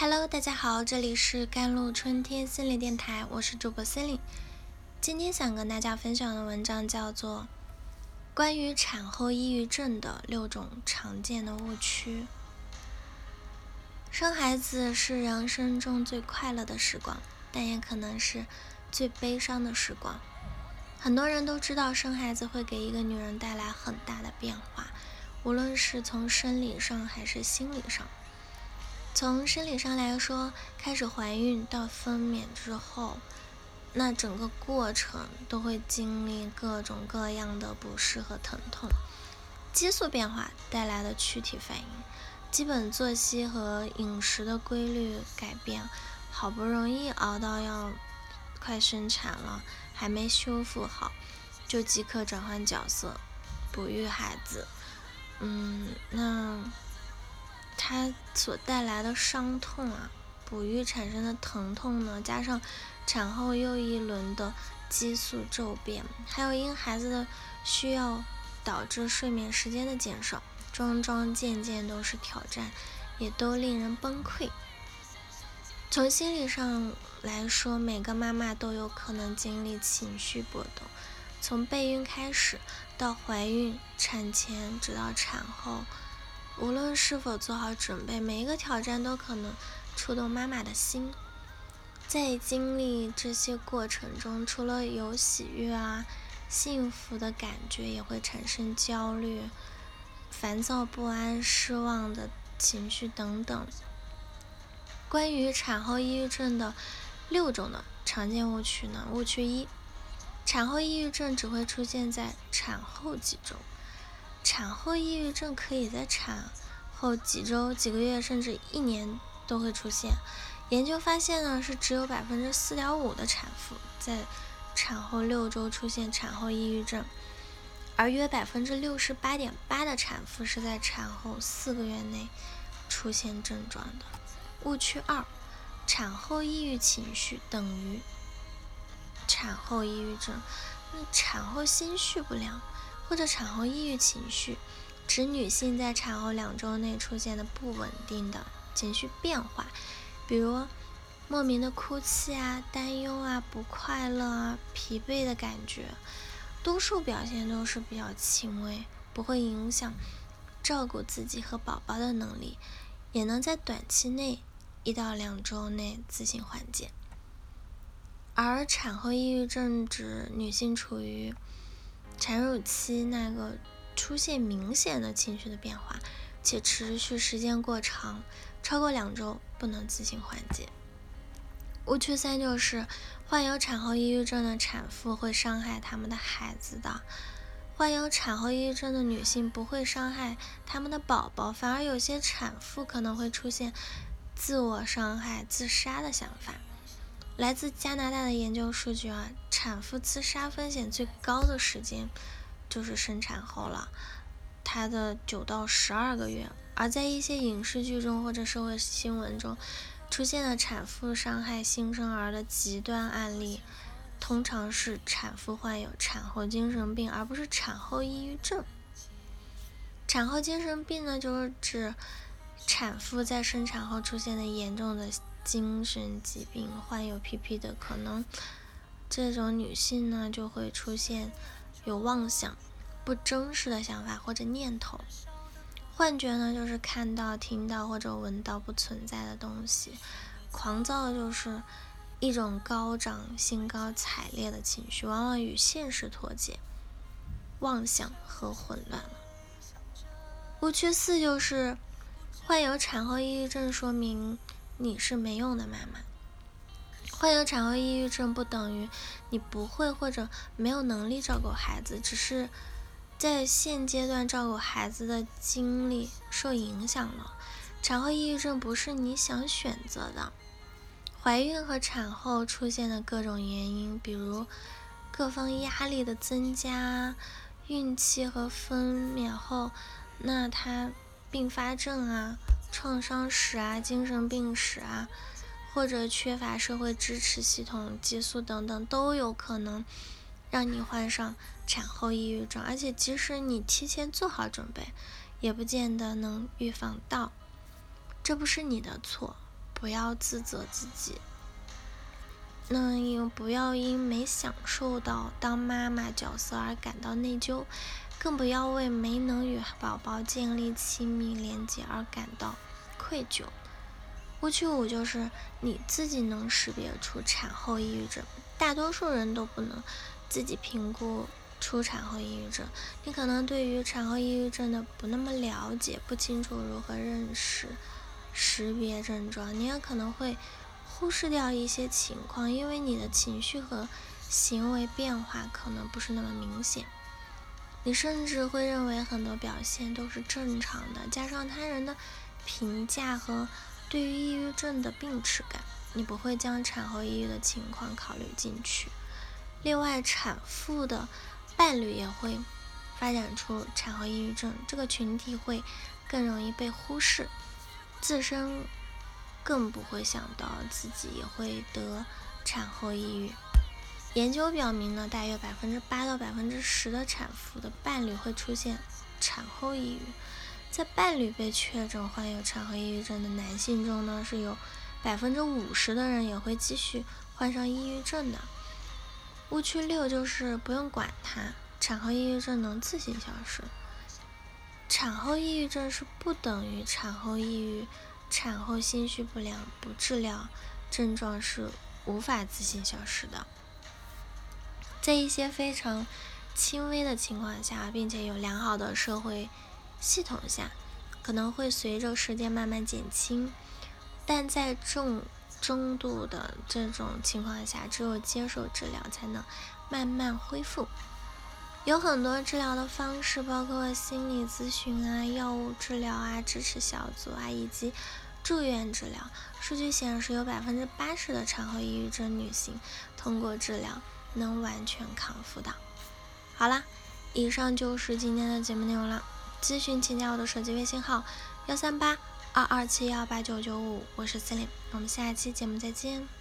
Hello，大家好，这里是甘露春天心理电台，我是主播心灵。今天想跟大家分享的文章叫做《关于产后抑郁症的六种常见的误区》。生孩子是人生中最快乐的时光，但也可能是最悲伤的时光。很多人都知道，生孩子会给一个女人带来很大的变化，无论是从生理上还是心理上。从生理上来说，开始怀孕到分娩之后，那整个过程都会经历各种各样的不适和疼痛。激素变化带来的躯体反应，基本作息和饮食的规律改变，好不容易熬到要快生产了，还没修复好，就即刻转换角色，哺育孩子。嗯，那。它所带来的伤痛啊，哺育产生的疼痛呢，加上产后又一轮的激素骤变，还有因孩子的需要导致睡眠时间的减少，桩桩件件都是挑战，也都令人崩溃。从心理上来说，每个妈妈都有可能经历情绪波动，从备孕开始，到怀孕、产前，直到产后。无论是否做好准备，每一个挑战都可能触动妈妈的心。在经历这些过程中，除了有喜悦啊、幸福的感觉，也会产生焦虑、烦躁不安、失望的情绪等等。关于产后抑郁症的六种的常见误区呢？误区一：产后抑郁症只会出现在产后几周。产后抑郁症可以在产后几周、几个月，甚至一年都会出现。研究发现呢，是只有百分之四点五的产妇在产后六周出现产后抑郁症，而约百分之六十八点八的产妇是在产后四个月内出现症状的。误区二：产后抑郁情绪等于产后抑郁症。那产后心绪不良。或者产后抑郁情绪，指女性在产后两周内出现的不稳定的情绪变化，比如莫名的哭泣啊、担忧啊、不快乐啊、疲惫的感觉，多数表现都是比较轻微，不会影响照顾自己和宝宝的能力，也能在短期内一到两周内自行缓解。而产后抑郁症指女性处于产乳期那个出现明显的情绪的变化，且持续时间过长，超过两周不能自行缓解。误区三就是患有产后抑郁症的产妇会伤害他们的孩子的，患有产后抑郁症的女性不会伤害他们的宝宝，反而有些产妇可能会出现自我伤害、自杀的想法。来自加拿大的研究数据啊，产妇自杀风险最高的时间就是生产后了，它的九到十二个月。而在一些影视剧中或者社会新闻中出现的产妇伤害新生儿的极端案例，通常是产妇患有产后精神病，而不是产后抑郁症。产后精神病呢，就是指产妇在生产后出现的严重的。精神疾病患有 PP 的可能，这种女性呢就会出现有妄想、不真实的想法或者念头。幻觉呢就是看到、听到或者闻到不存在的东西。狂躁就是一种高涨、兴高采烈的情绪，往往与现实脱节。妄想和混乱。误区四就是患有产后抑郁症，说明。你是没用的妈妈。患有产后抑郁症不等于你不会或者没有能力照顾孩子，只是在现阶段照顾孩子的精力受影响了。产后抑郁症不是你想选择的。怀孕和产后出现的各种原因，比如各方压力的增加，孕期和分娩后，那它并发症啊。创伤史啊，精神病史啊，或者缺乏社会支持系统、激素等等，都有可能让你患上产后抑郁症。而且，即使你提前做好准备，也不见得能预防到。这不是你的错，不要自责自己。那也不要因没享受到当妈妈角色而感到内疚，更不要为没能与宝宝建立亲密连接而感到愧疚。误区五就是你自己能识别出产后抑郁症，大多数人都不能自己评估出产后抑郁症。你可能对于产后抑郁症的不那么了解，不清楚如何认识、识别症状，你也可能会。忽视掉一些情况，因为你的情绪和行为变化可能不是那么明显，你甚至会认为很多表现都是正常的，加上他人的评价和对于抑郁症的病耻感，你不会将产后抑郁的情况考虑进去。另外，产妇的伴侣也会发展出产后抑郁症，这个群体会更容易被忽视，自身。更不会想到自己也会得产后抑郁。研究表明呢，大约百分之八到百分之十的产妇的伴侣会出现产后抑郁。在伴侣被确诊患有产后抑郁症的男性中呢，是有百分之五十的人也会继续患上抑郁症的。误区六就是不用管它，产后抑郁症能自行消失。产后抑郁症是不等于产后抑郁。产后心绪不良不治疗，症状是无法自行消失的。在一些非常轻微的情况下，并且有良好的社会系统下，可能会随着时间慢慢减轻。但在重中度的这种情况下，只有接受治疗才能慢慢恢复。有很多治疗的方式，包括心理咨询啊、药物治疗啊、支持小组啊，以及住院治疗。数据显示，有百分之八十的产后抑郁症女性通过治疗能完全康复的。好啦，以上就是今天的节目内容了。咨询请加我的手机微信号：幺三八二二七幺八九九五，我是 Celine，我们下一期节目再见。